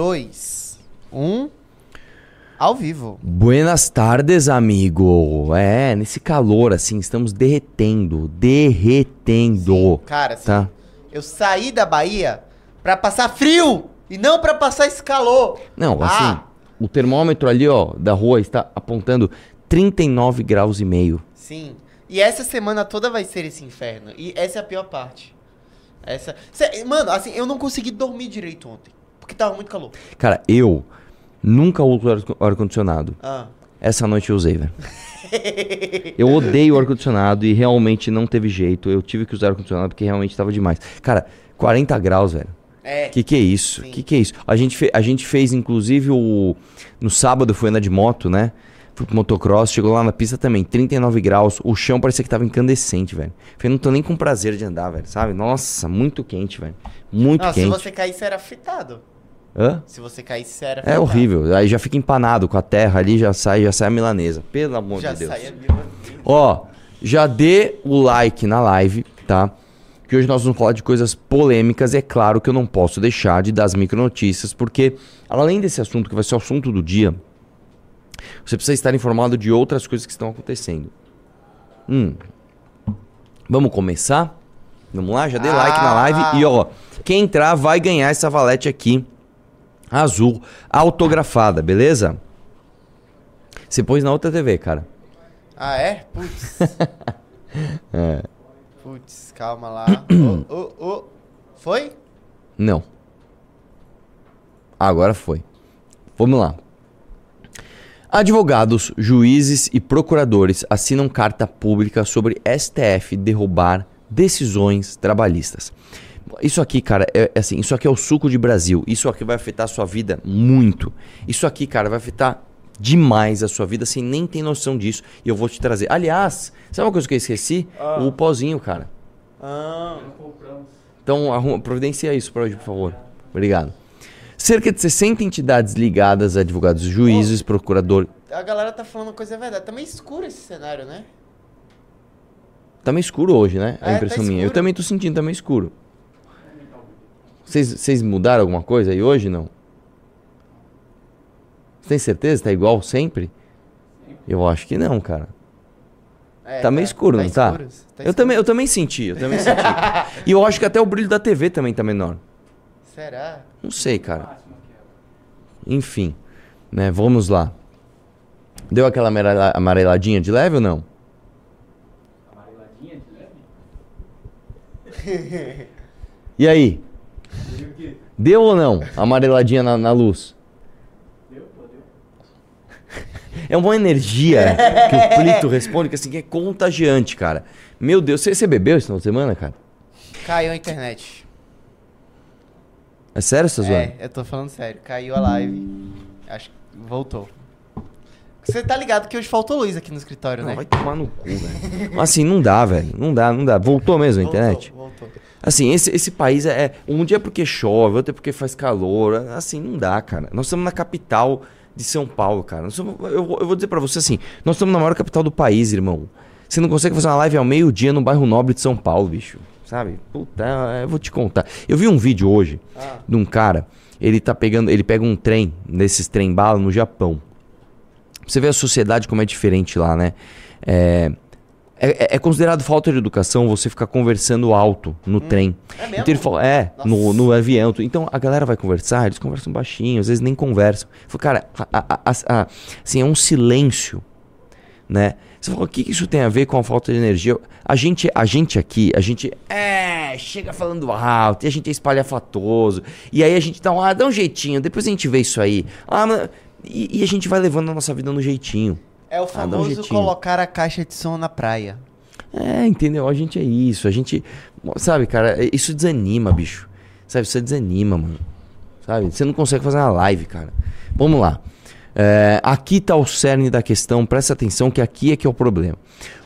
dois, um. Ao vivo. Buenas tardes, amigo. É, nesse calor, assim, estamos derretendo. Derretendo. Cara, assim, Tá. eu saí da Bahia pra passar frio e não pra passar esse calor. Não, Ah. assim, o termômetro ali, ó, da rua está apontando 39 graus e meio. Sim. E essa semana toda vai ser esse inferno. E essa é a pior parte. Essa. Cê- mano, assim, eu não consegui dormir direito ontem. Porque tava muito calor. Cara, eu nunca uso ar- ar-condicionado. Ah. Essa noite eu usei, velho. Eu odeio o ar-condicionado e realmente não teve jeito. Eu tive que usar ar-condicionado porque realmente tava demais. Cara, 40 graus, velho. É. Que que é isso? Sim. Que que é isso? A gente, fe- a gente fez, inclusive, o... No sábado fui andar de moto, né? Fui pro motocross, chegou lá na pista também, 39 graus. O chão parecia que tava incandescente, velho. Falei, não tô nem com prazer de andar, velho, sabe? Nossa, muito quente, velho. Muito Não, se quente. você caísse, era fritado. Hã? Se você caísse, era É horrível. Aí já fica empanado com a terra ali, já sai, já sai a milanesa. Pelo amor Já de Deus. saía de uma- Ó, já dê o like na live, tá? Que hoje nós vamos falar de coisas polêmicas e é claro que eu não posso deixar de dar as micronotícias, porque além desse assunto que vai ser o assunto do dia, você precisa estar informado de outras coisas que estão acontecendo. Hum. Vamos começar? Vamos lá, já dê like na live e ó, quem entrar vai ganhar essa valete aqui azul autografada, beleza? Você pôs na outra TV, cara. Ah, é? Putz. É. Putz, calma lá. Ô, ô, ô. Foi? Não. Agora foi. Vamos lá. Advogados, juízes e procuradores assinam carta pública sobre STF derrubar decisões trabalhistas. Isso aqui, cara, é, é assim, isso aqui é o suco de Brasil. Isso aqui vai afetar a sua vida muito. Isso aqui, cara, vai afetar demais a sua vida sem nem ter noção disso. E eu vou te trazer. Aliás, sabe uma coisa que eu esqueci? O pozinho, cara. Ah. Então, arruma, providencia isso para hoje, por favor. Obrigado. Cerca de 60 entidades ligadas a advogados, juízes, procurador. A galera tá falando coisa verdade. Tá meio escuro esse cenário, né? Tá meio escuro hoje, né? A É, tá impressão minha. Eu também tô sentindo, tá meio escuro. Vocês vocês mudaram alguma coisa aí hoje, não? Você tem certeza? Tá igual sempre? Eu acho que não, cara. É, Tá meio escuro, não tá? escuro, tá Eu escuro. também, eu também senti, eu também senti. e eu acho que até o brilho da TV também tá menor. Será? Não sei, cara. Enfim, né? Vamos lá. Deu aquela amarela- amareladinha de leve ou não? E aí? Deu ou não? Amareladinha na, na luz? É uma energia que o Plito responde que assim que é contagiante, cara. Meu Deus, você, você bebeu esse final de semana, cara? Caiu a internet. É sério, você tá? É, eu tô falando sério. Caiu a live. Acho que voltou. Você tá ligado que hoje faltou luz aqui no escritório, Não, né? vai tomar no cu, velho. Assim, não dá, velho. Não dá, não dá. Voltou mesmo a Voltou, internet? Assim, esse, esse país é. Um dia é porque chove, outro é porque faz calor. Assim, não dá, cara. Nós estamos na capital de São Paulo, cara. Nós somos- eu, vou- eu vou dizer pra você assim: nós estamos na maior capital do país, irmão. Você não consegue fazer uma live ao meio-dia no bairro nobre de São Paulo, bicho. Sabe? Puta, eu vou te contar. Eu vi um vídeo hoje Ah. de um cara. Ele tá pegando. Ele pega um trem, nesses trem bala no Japão. Você vê a sociedade como é diferente lá, né? É, é, é considerado falta de educação você ficar conversando alto no trem. É mesmo? Então ele fala, é, no, Nossa. no avião. Então a galera vai conversar, eles conversam baixinho, às vezes nem conversam. Fala, cara, a- a- a- assim, é um silêncio, né? Você fala, o que que isso tem a ver com a falta de energia? A gente, a gente aqui, a gente é, chega falando alto, e a gente é espalhafatoso, e aí a gente dá um, ah, dá um jeitinho, depois a gente vê isso aí. Ah, e, e a gente vai levando a nossa vida no jeitinho. É o Ah, um famoso jeitinho. colocar a caixa de som na praia. É, entendeu? A gente é isso. A gente. Sabe, cara, é- isso desanima, bicho. Sabe, isso desanima, mano. Sabe? Você não consegue fazer uma live, cara. Vamos lá. É, aqui tá o cerne da questão, presta atenção que aqui é que é o problema.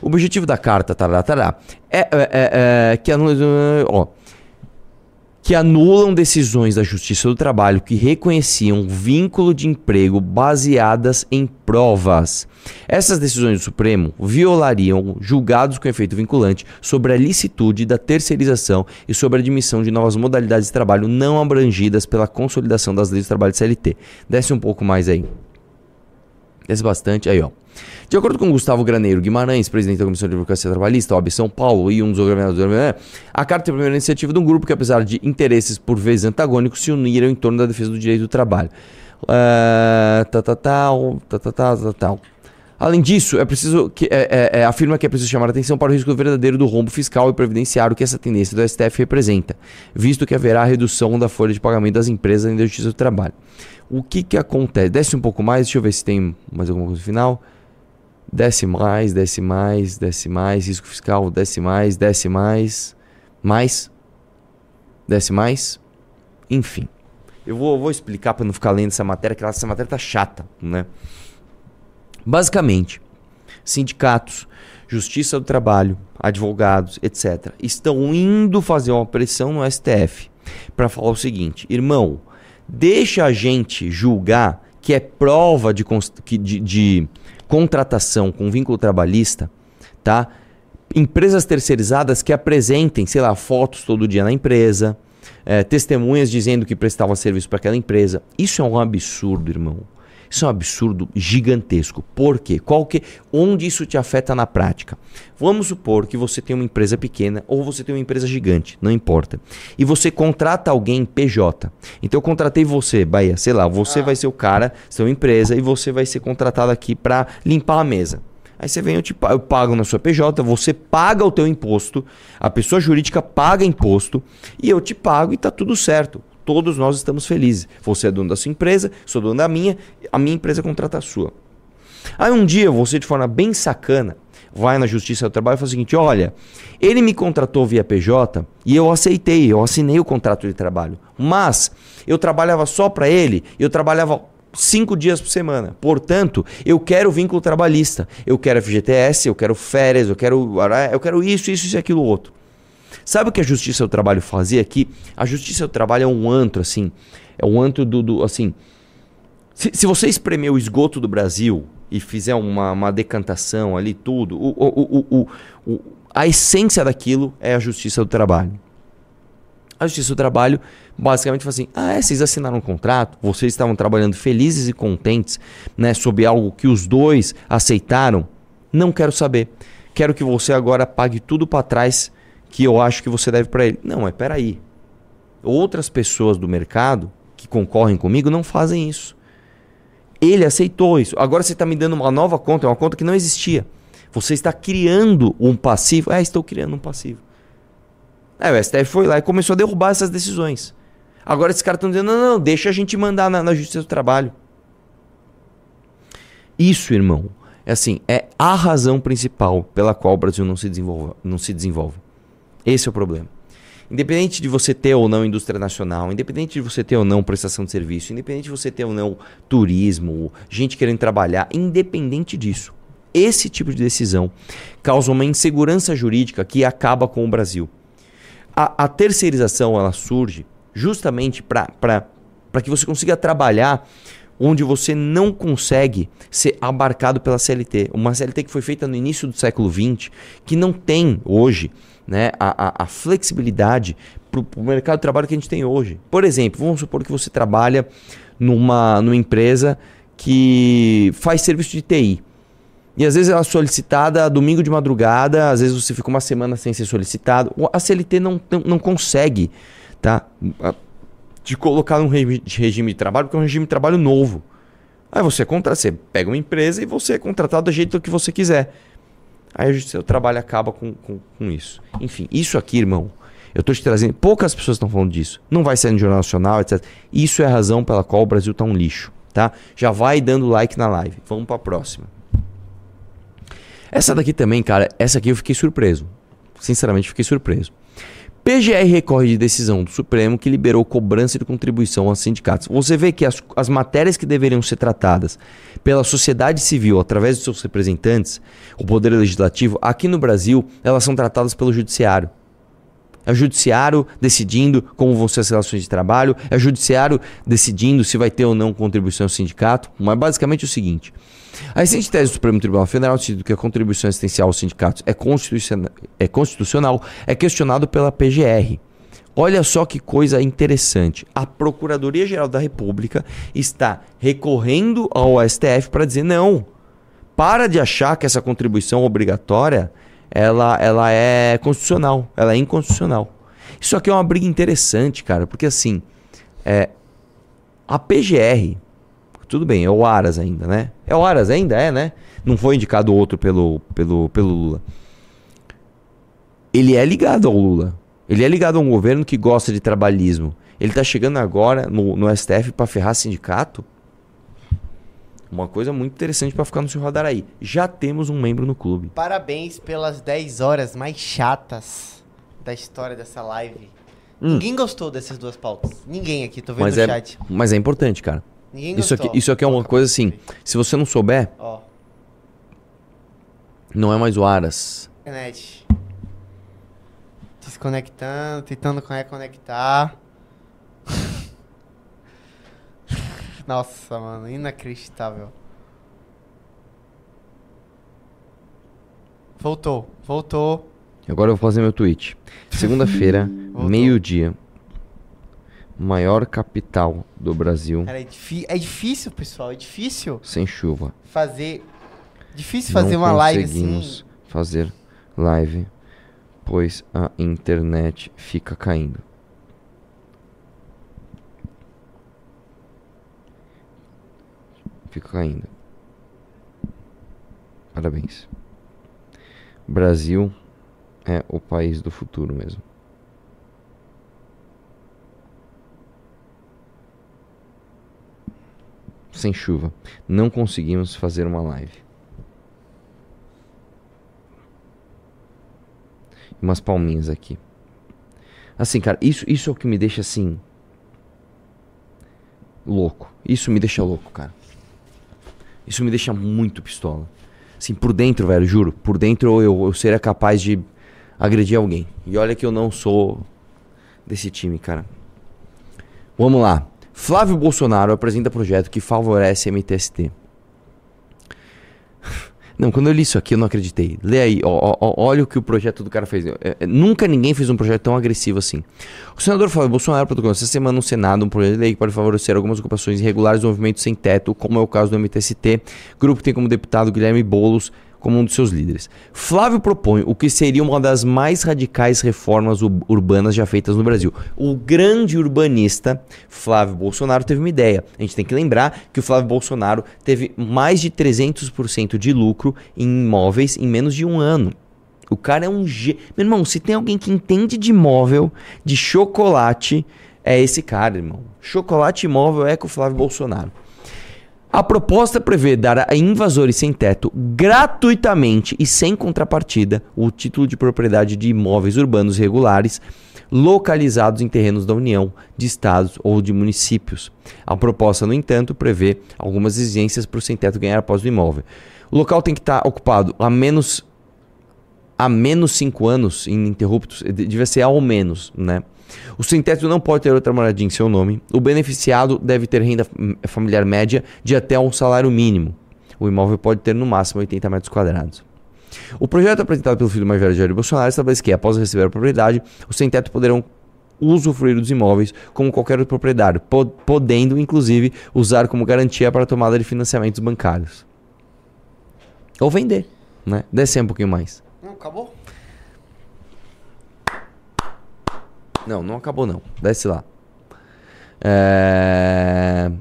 O objetivo da carta, tará, tará, é, é, é, é que a. Ó. Que anulam decisões da Justiça do Trabalho que reconheciam vínculo de emprego baseadas em provas. Essas decisões do Supremo violariam julgados com efeito vinculante sobre a licitude da terceirização e sobre a admissão de novas modalidades de trabalho não abrangidas pela consolidação das leis do trabalho de CLT. Desce um pouco mais aí. Desce bastante aí, ó. De acordo com Gustavo Graneiro Guimarães, presidente da Comissão de Advocacia Trabalhista, OAB São Paulo, e um dos governadores, né, a carta é a primeira iniciativa de um grupo que, apesar de interesses por vezes antagônicos, se uniram em torno da defesa do direito do trabalho. Uh, tá, tá, tal, tá, tá, tá, tá, tal. Além disso, é preciso que é, é, é, afirma que é preciso chamar a atenção para o risco verdadeiro do rombo fiscal e previdenciário que essa tendência do STF representa, visto que haverá redução da folha de pagamento das empresas da Justiça do Trabalho. O que, que acontece? Desce um pouco mais, deixa eu ver se tem mais alguma coisa no final. Desce mais, desce mais, desce mais, risco fiscal, desce mais, desce mais, mais, desce mais, enfim. Eu vou, vou explicar para não ficar lendo essa matéria, que essa matéria tá chata, né? Basicamente, sindicatos, justiça do trabalho, advogados, etc., estão indo fazer uma pressão no STF para falar o seguinte: irmão, deixa a gente julgar que é prova de, de, de contratação com vínculo trabalhista, tá? Empresas terceirizadas que apresentem, sei lá, fotos todo dia na empresa, é, testemunhas dizendo que prestavam serviço para aquela empresa. Isso é um absurdo, irmão. Isso é um absurdo gigantesco. Por quê? Qual que, onde isso te afeta na prática? Vamos supor que você tem uma empresa pequena ou você tem uma empresa gigante, não importa. E você contrata alguém PJ. Então eu contratei você, Bahia, sei lá, você ah. vai ser o cara, sua empresa, e você vai ser contratado aqui para limpar a mesa. Aí você vem, eu, te, eu pago na sua PJ, você paga o teu imposto, a pessoa jurídica paga imposto e eu te pago e tá tudo certo todos nós estamos felizes. Você é dono da sua empresa, sou dono da minha, a minha empresa contrata a sua. Aí um dia você, de forma bem sacana, vai na Justiça do Trabalho e fala o seguinte: olha, ele me contratou via PJ e eu aceitei, eu assinei o contrato de trabalho. Mas eu trabalhava só para ele, eu trabalhava cinco dias por semana. Portanto, eu quero vínculo trabalhista. Eu quero FGTS, eu quero férias, eu quero, eu quero isso, isso e aquilo outro. Sabe o que a Justiça do Trabalho fazia aqui? A Justiça do Trabalho é um antro, assim. É um antro do. do assim. Se, se você espremer o esgoto do Brasil e fizer uma, uma decantação ali, tudo, o, o, o, a essência daquilo é a Justiça do Trabalho. A Justiça do Trabalho basicamente fala assim: ah, é, vocês assinaram um contrato, vocês estavam trabalhando felizes e contentes, né, sobre algo que os dois aceitaram. Não quero saber. Quero que você agora pague tudo para trás que eu acho que você deve para ele. Não, mas peraí. Outras pessoas do mercado que concorrem comigo não fazem isso. Ele aceitou isso. Agora você está me dando uma nova conta, é uma conta que não existia. Você está criando um passivo. É, estou criando um passivo. Aí o STF foi lá e começou a derrubar essas decisões. Agora esses caras estão dizendo: não, não, deixa a gente mandar na, na Justiça do Trabalho. Isso, irmão, é assim, é a razão principal pela qual o Brasil não se desenvolve. Não se desenvolve. Esse é o problema. Independente de você ter ou não indústria nacional, independente de você ter ou não prestação de serviço, independente de você ter ou não turismo, gente querendo trabalhar, independente disso, esse tipo de decisão causa uma insegurança jurídica que acaba com o Brasil. A, a terceirização ela surge justamente para que você consiga trabalhar onde você não consegue ser abarcado pela CLT. Uma CLT que foi feita no início do século XX, que não tem hoje né, a, a, a flexibilidade para o mercado de trabalho que a gente tem hoje. Por exemplo, vamos supor que você trabalha numa, numa empresa que faz serviço de TI. E às vezes ela é solicitada domingo de madrugada, às vezes você fica uma semana sem ser solicitado. A CLT não, não, não consegue tá, te colocar num regime de trabalho, porque é um regime de trabalho novo. Aí você, contra, você pega uma empresa e você é contratado do jeito que você quiser. Aí o seu trabalho acaba com, com, com isso. Enfim, isso aqui, irmão, eu estou te trazendo. Poucas pessoas estão falando disso. Não vai ser no Jornal Nacional, etc. Isso é a razão pela qual o Brasil está um lixo. Tá? Já vai dando like na live. Vamos para a próxima. Essa daqui também, cara, essa aqui eu fiquei surpreso. Sinceramente, fiquei surpreso. PGR recorre de decisão do Supremo que liberou cobrança de contribuição aos sindicatos. Você vê que as, as matérias que deveriam ser tratadas pela sociedade civil através dos seus representantes, o Poder Legislativo, aqui no Brasil, elas são tratadas pelo Judiciário. É o judiciário decidindo como vão ser as relações de trabalho, é o judiciário decidindo se vai ter ou não contribuição ao sindicato. Mas basicamente é o seguinte: a recente tese do Supremo Tribunal Federal, decidiu que a contribuição assistencial aos sindicatos é constitucional, é, constitucional, é questionado pela PGR. Olha só que coisa interessante. A Procuradoria-Geral da República está recorrendo ao STF para dizer não. Para de achar que essa contribuição obrigatória ela, ela é constitucional, ela é inconstitucional. Isso aqui é uma briga interessante, cara, porque assim, é, a PGR, tudo bem, é o Aras ainda, né? É o Aras ainda, é, né? Não foi indicado outro pelo, pelo, pelo Lula. Ele é ligado ao Lula. Ele é ligado a um governo que gosta de trabalhismo. Ele está chegando agora no, no STF para ferrar sindicato? Uma coisa muito interessante para ficar no seu radar aí. Já temos um membro no clube. Parabéns pelas 10 horas mais chatas da história dessa live. Hum. Ninguém gostou dessas duas pautas. Ninguém aqui, tô vendo mas no é, chat. Mas é importante, cara. Ninguém isso gostou. aqui, isso aqui é uma coisa assim. Se você não souber, Ó, não é mais o Aras. internet. Desconectando, tentando reconectar. Nossa, mano, inacreditável. Voltou, voltou. Agora eu vou fazer meu tweet. Segunda-feira, meio-dia. Maior capital do Brasil Cara, é, é difícil, pessoal, é difícil sem chuva. fazer. Difícil fazer Não uma live conseguimos assim. fazer live, pois a internet fica caindo. Fica caindo. Parabéns. Brasil é o país do futuro mesmo. Sem chuva. Não conseguimos fazer uma live. umas palminhas aqui. Assim, cara, isso, isso é o que me deixa assim. Louco. Isso me deixa louco, cara. Isso me deixa muito pistola. Assim, por dentro, velho, juro. Por dentro eu, eu seria capaz de agredir alguém. E olha que eu não sou desse time, cara. Vamos lá. Flávio Bolsonaro apresenta projeto que favorece MTST. Não, quando eu li isso aqui eu não acreditei. Lê aí, ó, ó, olha o que o projeto do cara fez. É, é, nunca ninguém fez um projeto tão agressivo assim. O senador Flávio Bolsonaro protocolou essa semana no Senado um projeto de lei que pode favorecer algumas ocupações irregulares do movimento sem teto, como é o caso do MTST, grupo que tem como deputado Guilherme Boulos como um dos seus líderes. Flávio propõe o que seria uma das mais radicais reformas ur- urbanas já feitas no Brasil. O grande urbanista Flávio Bolsonaro teve uma ideia. A gente tem que lembrar que o Flávio Bolsonaro teve mais de 300% de lucro em imóveis em menos de um ano. O cara é um G. Meu irmão, se tem alguém que entende de imóvel, de chocolate, é esse cara, irmão. Chocolate imóvel é com o Flávio Bolsonaro. A proposta prevê dar a invasores sem teto gratuitamente e sem contrapartida o título de propriedade de imóveis urbanos regulares localizados em terrenos da União, de estados ou de municípios. A proposta, no entanto, prevê algumas exigências para o sem teto ganhar após o imóvel. O local tem que estar ocupado a menos a menos 5 anos ininterruptos, de- devia ser ao menos, né? O sem-teto não pode ter outra moradia em seu nome. O beneficiado deve ter renda hum, familiar média de até um salário mínimo. O imóvel pode ter no máximo 80 metros quadrados. O projeto apresentado pelo filho mais velho de Jair Bolsonaro estabelece que, após receber a propriedade, os sem-teto poderão usufruir dos imóveis como qualquer outro proprietário, po- podendo, inclusive, usar como garantia para a tomada de financiamentos bancários. Ou vender, né? Descer um pouquinho mais. Não, acabou? Não, não acabou não. Desce lá. É...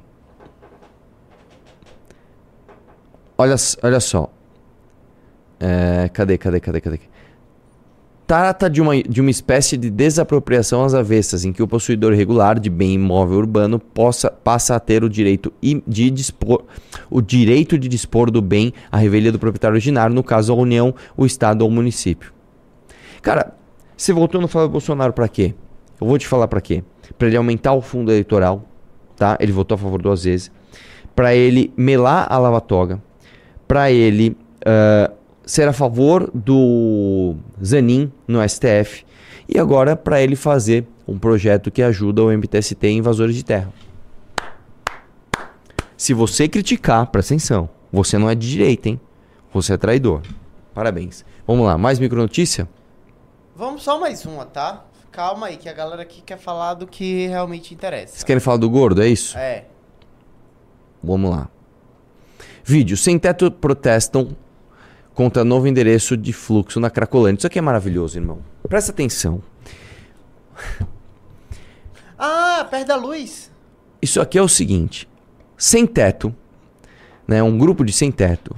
Olha, olha só. É, Cadê, cadê, cadê, cadê? Trata de uma, de uma espécie de desapropriação às avessas, em que o possuidor regular de bem imóvel urbano possa, passa a ter o direito de dispor, o direito de dispor do bem à revelia do proprietário originário, no caso a União, o Estado ou o município. Cara, você votou no Flávio Bolsonaro pra quê? Eu vou te falar pra quê. Pra ele aumentar o fundo eleitoral, tá? Ele votou a favor duas vezes. Pra ele melar a lava-toga. Pra ele ah, ser a favor do Zanin no STF e agora para ele fazer um projeto que ajuda o MTST em invasores de terra. Se você criticar, presta atenção, você não é de direita, hein? Você é traidor. Parabéns. Vamos lá, mais micronotícia? Vamos só mais uma, tá? Calma aí, que a galera aqui quer falar do que realmente interessa. Vocês querem falar do gordo, é isso? É. Vamos lá. Vídeo. Sem teto protestam contra novo endereço de fluxo na Cracolândia. Isso aqui é maravilhoso, irmão. Presta atenção. Ah, perto da luz. Isso aqui é o seguinte. Sem teto, né, um grupo de sem teto,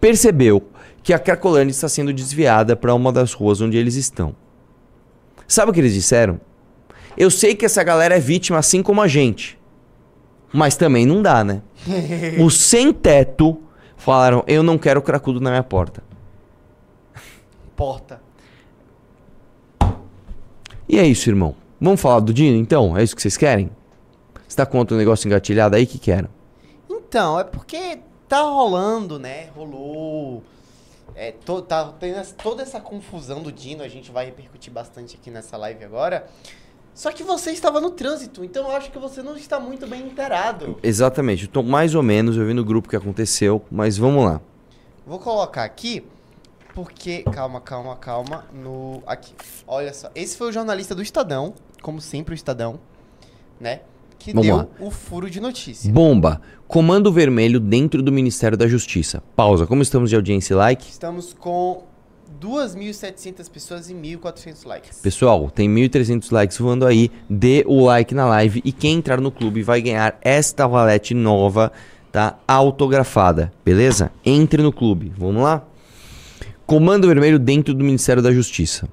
percebeu que a Cracolândia está sendo desviada para uma das ruas onde eles estão. Sabe o que eles disseram? Eu sei que essa galera é vítima assim como a gente. Mas também não dá, né? Os sem teto falaram: Eu não quero cracudo na minha porta. Porta. E é isso, irmão. Vamos falar do Dino então? É isso que vocês querem? Você tá contra o negócio engatilhado aí? Que querem? Então, é porque tá rolando, né? Rolou. É, to- tá tendo toda essa confusão do Dino, a gente vai repercutir bastante aqui nessa live agora. Só que você estava no trânsito, então eu acho que você não está muito bem inteirado. Exatamente. Tô mais ou menos, eu vi no grupo que aconteceu, mas vamos lá. Vou colocar aqui, porque. Calma, calma, calma. No. Aqui. Olha só. Esse foi o jornalista do Estadão, como sempre o Estadão, né? Que Vamos deu lá. o furo de notícia. Bomba. Comando Vermelho dentro do Ministério da Justiça. Pausa. Como estamos de audiência e like? Estamos com 2.700 pessoas e 1.400 likes. Pessoal, tem 1.300 likes voando aí. Dê o like na live e quem entrar no clube vai ganhar esta valete nova, tá? Autografada, beleza? Entre no clube. Vamos lá? Comando Vermelho dentro do Ministério da Justiça.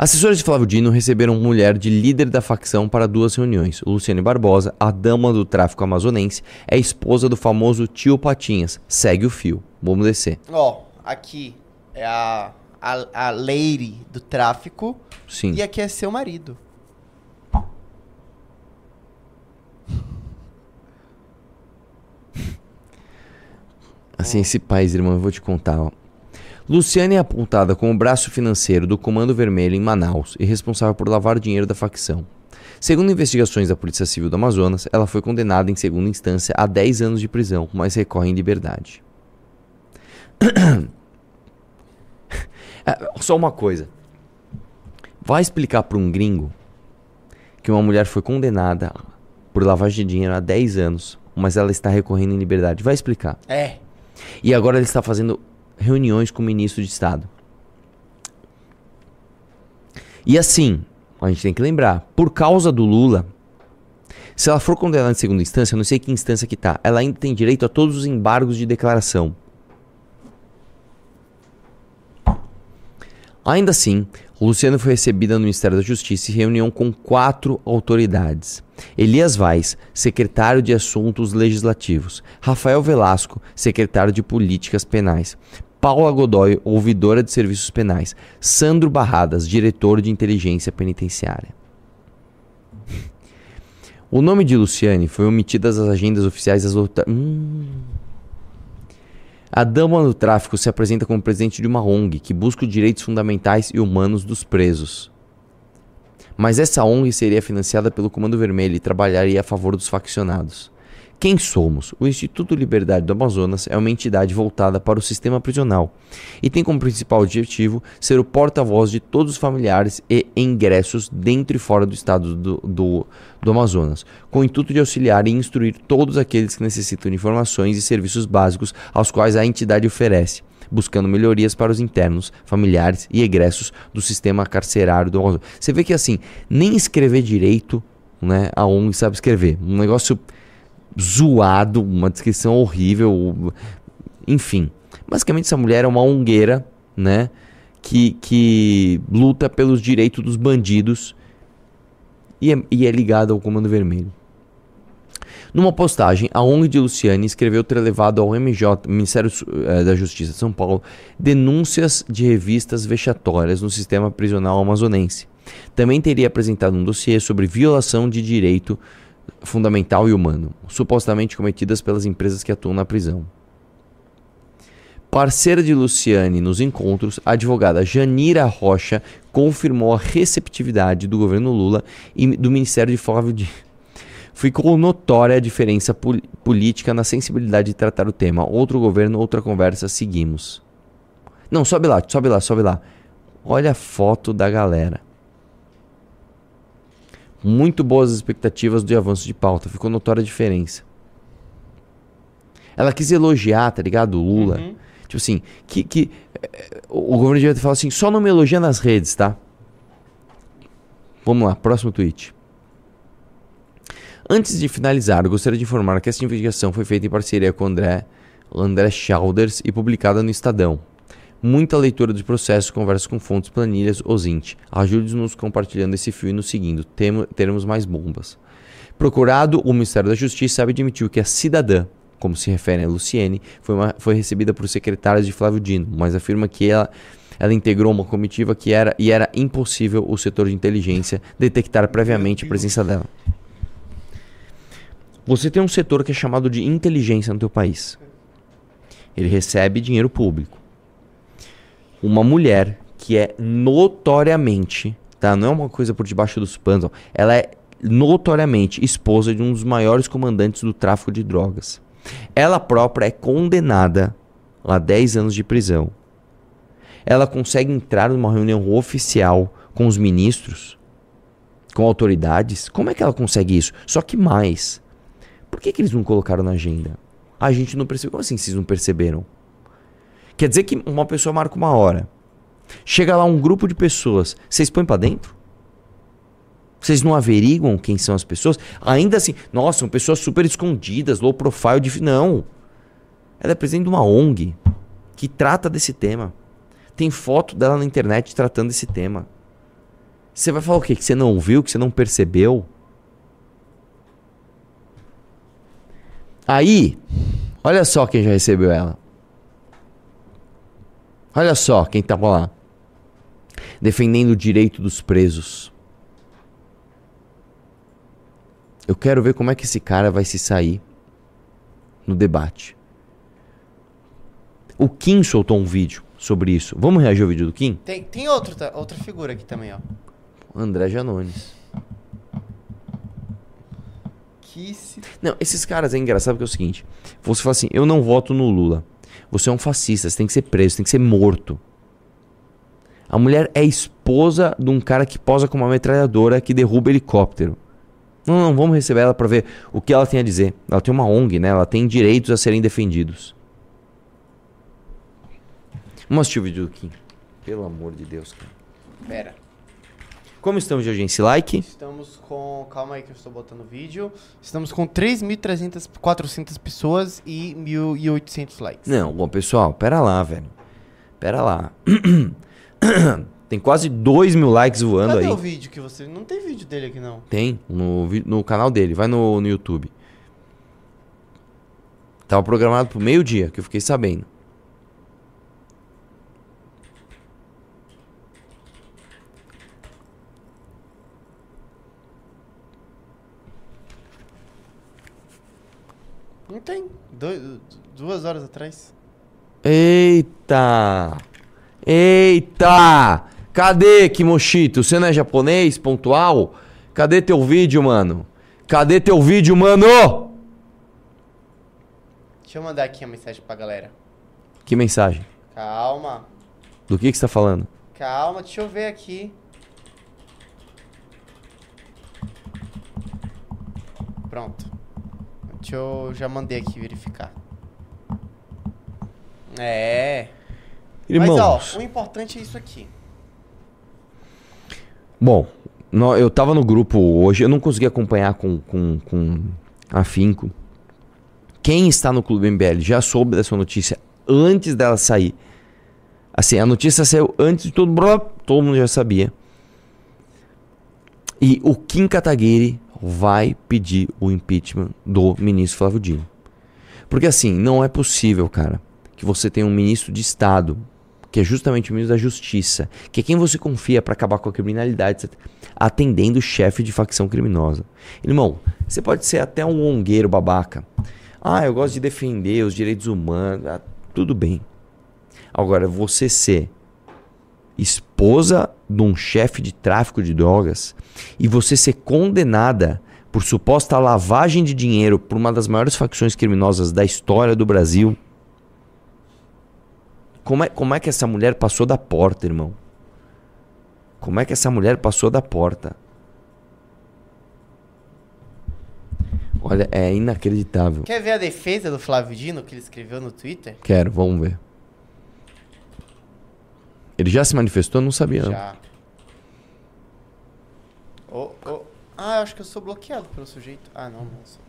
Assessores de Flávio Dino receberam mulher de líder da facção para duas reuniões. Luciane Barbosa, a dama do tráfico amazonense, é esposa do famoso tio Patinhas. Segue o fio. Vamos descer. Ó, aqui é a, a, a lady do tráfico Sim. e aqui é seu marido. Assim, esse país, irmão, eu vou te contar, ó. Luciane é apontada como o braço financeiro do Comando Vermelho em Manaus e responsável por lavar dinheiro da facção. Segundo investigações da Polícia Civil do Amazonas, ela foi condenada em segunda instância a 10 anos de prisão, mas recorre em liberdade. Só uma coisa. Vai explicar para um gringo que uma mulher foi condenada por lavagem de dinheiro há 10 anos, mas ela está recorrendo em liberdade. Vai explicar. É. E agora ele está fazendo reuniões com o ministro de Estado. E assim, a gente tem que lembrar, por causa do Lula, se ela for condenada em segunda instância, eu não sei que instância que tá, ela ainda tem direito a todos os embargos de declaração. Ainda assim, Luciano foi recebida no Ministério da Justiça em reunião com quatro autoridades. Elias Vaz, secretário de Assuntos Legislativos. Rafael Velasco, secretário de Políticas Penais. Paula Godoy, ouvidora de serviços penais. Sandro Barradas, diretor de inteligência penitenciária. O nome de Luciane foi omitido das agendas oficiais das outra... Hum. A dama do tráfico se apresenta como presidente de uma ONG que busca os direitos fundamentais e humanos dos presos. Mas essa ONG seria financiada pelo Comando Vermelho e trabalharia a favor dos faccionados. Quem somos? O Instituto Liberdade do Amazonas é uma entidade voltada para o sistema prisional e tem como principal objetivo ser o porta-voz de todos os familiares e ingressos dentro e fora do estado do, do, do Amazonas, com o intuito de auxiliar e instruir todos aqueles que necessitam de informações e serviços básicos aos quais a entidade oferece, buscando melhorias para os internos, familiares e egressos do sistema carcerário do Amazonas. Você vê que assim, nem escrever direito, né, a ONG sabe escrever. Um negócio zoado, uma descrição horrível, enfim. Basicamente essa mulher é uma ongueira, né, que, que luta pelos direitos dos bandidos e é, e é ligada ao Comando Vermelho. Numa postagem, a ONG de Luciane escreveu ter levado ao MJ, Ministério eh, da Justiça de São Paulo, denúncias de revistas vexatórias no sistema prisional amazonense. Também teria apresentado um dossiê sobre violação de direito fundamental e humano, supostamente cometidas pelas empresas que atuam na prisão. Parceira de Luciane nos encontros, a advogada Janira Rocha confirmou a receptividade do governo Lula e do Ministério de Flávio Dino. Ficou notória a diferença pol política na sensibilidade de tratar o tema. Outro governo, outra conversa, seguimos. Não, sobe lá, sobe lá, sobe lá. Olha a foto da galera. Muito boas expectativas de avanço de pauta. Ficou notória a diferença. Ela quis elogiar, tá ligado? O Lula. Uhum. Tipo assim, que, que eh, o governo devia ter falado assim, só não me elogia nas redes, tá? Vamos lá, próximo tweet. Antes de finalizar, gostaria de informar que essa investigação foi feita em parceria com André, André Chalders e publicada no Estadão. Muita leitura dos processos, conversa com fontes, planilhas, Osint. Ajude-nos compartilhando esse fio e nos seguindo. Temo, teremos mais bombas. Procurado, o Ministério da Justiça admitiu que a cidadã, como se refere a Luciene, foi, uma, foi recebida por secretários de Flávio Dino, mas afirma que ela, ela integrou uma comitiva que era e era impossível o setor de inteligência detectar previamente a presença dela. Você tem um setor que é chamado de inteligência no teu país. Ele recebe dinheiro público. Uma mulher que é notoriamente, tá? Não é uma coisa por debaixo dos panos, ela é notoriamente esposa de um dos maiores comandantes do tráfico de drogas. Ela própria é condenada a 10 anos de prisão. Ela consegue entrar numa reunião oficial com os ministros, com autoridades. Como é que ela consegue isso? Só que mais. Por que, que eles não colocaram na agenda? A gente não percebeu. Como assim vocês não perceberam? Quer dizer que uma pessoa marca uma hora. Chega lá um grupo de pessoas. Vocês põem para dentro? Vocês não averiguam quem são as pessoas? Ainda assim, nossa, são pessoas super escondidas, low profile. De... Não. Ela é presidente de uma ONG que trata desse tema. Tem foto dela na internet tratando desse tema. Você vai falar o quê? Que você não viu, que você não percebeu? Aí, olha só quem já recebeu ela. Olha só quem tava lá. Defendendo o direito dos presos. Eu quero ver como é que esse cara vai se sair no debate. O Kim soltou um vídeo sobre isso. Vamos reagir ao vídeo do Kim? Tem, tem outro, tá- outra figura aqui também, ó. André Janones. Que se... Não, esses caras é engraçado porque é o seguinte: você fala assim, eu não voto no Lula. Você é um fascista, você tem que ser preso, tem que ser morto. A mulher é esposa de um cara que posa com uma metralhadora que derruba helicóptero. Não, não, vamos receber ela pra ver o que ela tem a dizer. Ela tem uma ONG, né? Ela tem direitos a serem defendidos. Vamos assistir o vídeo do Kim. Pelo amor de Deus, cara. Pera. Como estamos de audiência? Like? Estamos com. Calma aí que eu estou botando o vídeo. Estamos com 3.300, 400 pessoas e 1.800 likes. Não, bom, pessoal, pera lá, velho. Pera lá. Tem quase 2 mil likes voando Cadê aí. o vídeo que você. Não tem vídeo dele aqui não. Tem, no, no canal dele, vai no, no YouTube. Tava programado pro meio-dia, que eu fiquei sabendo. Não tem. Duas horas atrás. Eita! Eita! Cadê, Kimoshito? Você não é japonês, pontual? Cadê teu vídeo, mano? Cadê teu vídeo, mano? Deixa eu mandar aqui a mensagem pra galera. Que mensagem? Calma. Do que que você tá falando? Calma, deixa eu ver aqui. Pronto. Deixa eu. Já mandei aqui verificar. É. Irmãos. Mas ó, o importante é isso aqui. Bom, nó- eu tava no grupo hoje, eu não consegui acompanhar com, com, com afinco. Quem está no Clube MBL já soube dessa notícia antes dela sair. Assim, a notícia saiu antes de todo mundo, todo mundo já sabia. E o Kim Kataguiri vai pedir o impeachment do ministro Flávio Dino. Porque assim, não é possível, cara, que você tenha um ministro de Estado, que é justamente o ministro da Justiça, que é quem você confia para acabar com a criminalidade, etc., atendendo o chefe de facção criminosa. Irmão, você pode ser até um ongueiro babaca. Ah, eu gosto de defender os direitos humanos. Ah, tudo bem. Agora, você ser esposa de um chefe de tráfico de drogas e você ser condenada por suposta lavagem de dinheiro por uma das maiores facções criminosas da história do Brasil. Como é, como é que essa mulher passou da porta, irmão? Como é que essa mulher passou da porta? Olha, é inacreditável. Quer ver a defesa do Flávio Dino que ele escreveu no Twitter? Quero, vamos ver. Ele já se manifestou? Não sabia. não. Já. Oh, oh. Ah, eu acho que eu sou bloqueado pelo sujeito. Ah, não, não sou.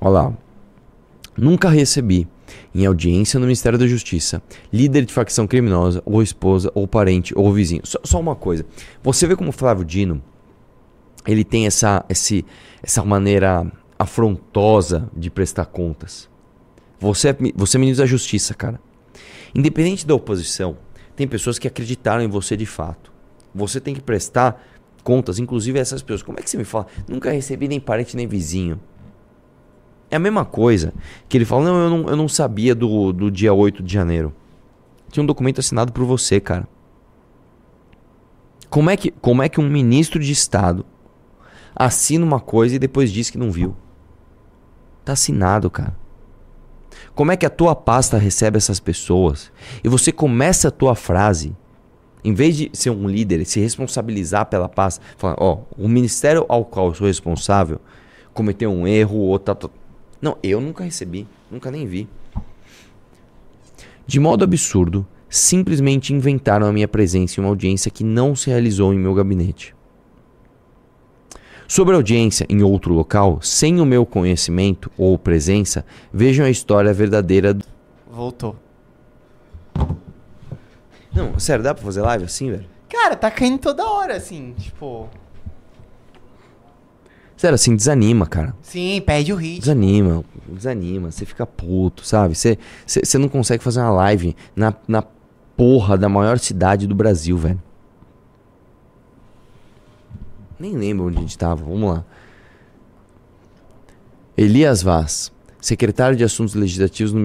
Olha lá. Nunca recebi, em audiência no Ministério da Justiça, líder de facção criminosa, ou esposa, ou parente, ou vizinho. Só, só uma coisa. Você vê como o Flávio Dino, ele tem essa, esse, essa maneira afrontosa de prestar contas. Você é, você é ministro da Justiça, cara. Independente da oposição, tem pessoas que acreditaram em você de fato. Você tem que prestar contas, inclusive a essas pessoas. Como é que você me fala? Nunca recebi nem parente nem vizinho. É a mesma coisa que ele fala, não, eu não, eu não sabia do, do dia 8 de janeiro. Tinha um documento assinado por você, cara. Como é, que, como é que um ministro de Estado assina uma coisa e depois diz que não viu? Tá assinado, cara. Como é que a tua pasta recebe essas pessoas e você começa a tua frase, em vez de ser um líder se responsabilizar pela pasta, falar, ó, o ministério ao qual eu sou responsável cometeu um erro ou tá, tá- Não, eu nunca recebi, nunca nem vi. De modo absurdo, simplesmente inventaram a minha presença em uma audiência que não se realizou em meu gabinete. Sobre audiência em outro local, sem o meu conhecimento ou presença, vejam a história verdadeira. do- Voltou. Não, sério, dá pra fazer live assim, velho? Cara, tá caindo toda hora, assim, tipo. Sério, assim, desanima, cara. Sim, perde o ritmo. Desanima, desanima, você fica puto, sabe? Você, você, você não consegue fazer uma live na, na porra da maior cidade do Brasil, velho. Nem lembro onde a gente tava, vamos lá. Elias Vaz, secretário de Assuntos Legislativos no